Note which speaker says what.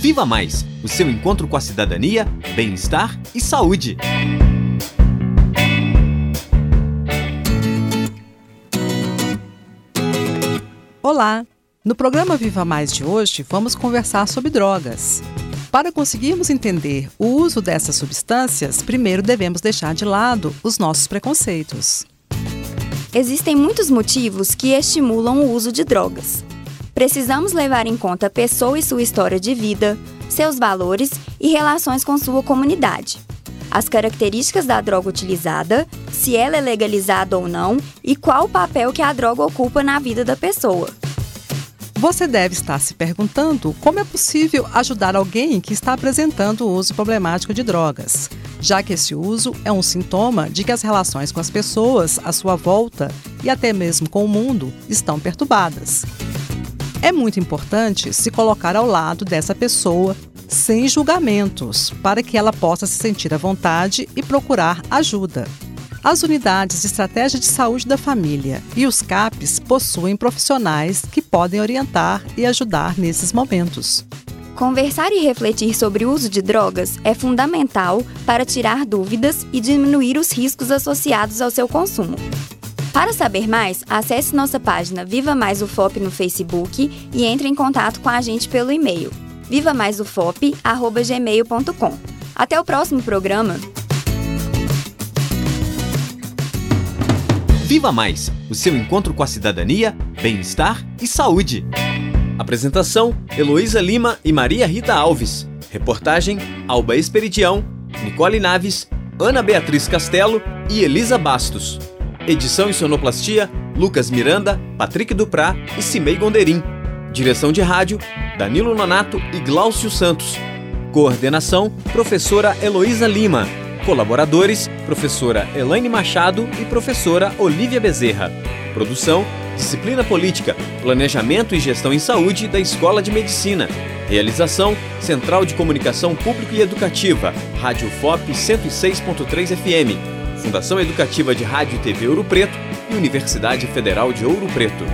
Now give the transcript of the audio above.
Speaker 1: Viva Mais o seu encontro com a cidadania, bem-estar e saúde.
Speaker 2: Olá! No programa Viva Mais de hoje, vamos conversar sobre drogas. Para conseguirmos entender o uso dessas substâncias, primeiro devemos deixar de lado os nossos preconceitos.
Speaker 3: Existem muitos motivos que estimulam o uso de drogas. Precisamos levar em conta a pessoa e sua história de vida, seus valores e relações com sua comunidade. As características da droga utilizada, se ela é legalizada ou não e qual o papel que a droga ocupa na vida da pessoa.
Speaker 2: Você deve estar se perguntando como é possível ajudar alguém que está apresentando o uso problemático de drogas, já que esse uso é um sintoma de que as relações com as pessoas à sua volta e até mesmo com o mundo estão perturbadas. É muito importante se colocar ao lado dessa pessoa sem julgamentos, para que ela possa se sentir à vontade e procurar ajuda. As unidades de estratégia de saúde da família e os CAPs possuem profissionais que podem orientar e ajudar nesses momentos.
Speaker 3: Conversar e refletir sobre o uso de drogas é fundamental para tirar dúvidas e diminuir os riscos associados ao seu consumo. Para saber mais, acesse nossa página Viva Mais UFOP no Facebook e entre em contato com a gente pelo e-mail vivamaisufop@gmail.com. Até o próximo programa.
Speaker 1: Viva Mais, o seu encontro com a cidadania, bem-estar e saúde. Apresentação: Heloísa Lima e Maria Rita Alves. Reportagem: Alba Esperidião, Nicole Naves, Ana Beatriz Castelo e Elisa Bastos. Edição e sonoplastia: Lucas Miranda, Patrick Duprá e Cimei Gonderim. Direção de rádio: Danilo Nonato e Gláucio Santos. Coordenação: Professora Heloísa Lima. Colaboradores: Professora Elaine Machado e Professora Olivia Bezerra. Produção: Disciplina Política, Planejamento e Gestão em Saúde da Escola de Medicina. Realização: Central de Comunicação Público e Educativa, Rádio FOP 106.3 FM. Fundação Educativa de Rádio e TV Ouro Preto e Universidade Federal de Ouro Preto.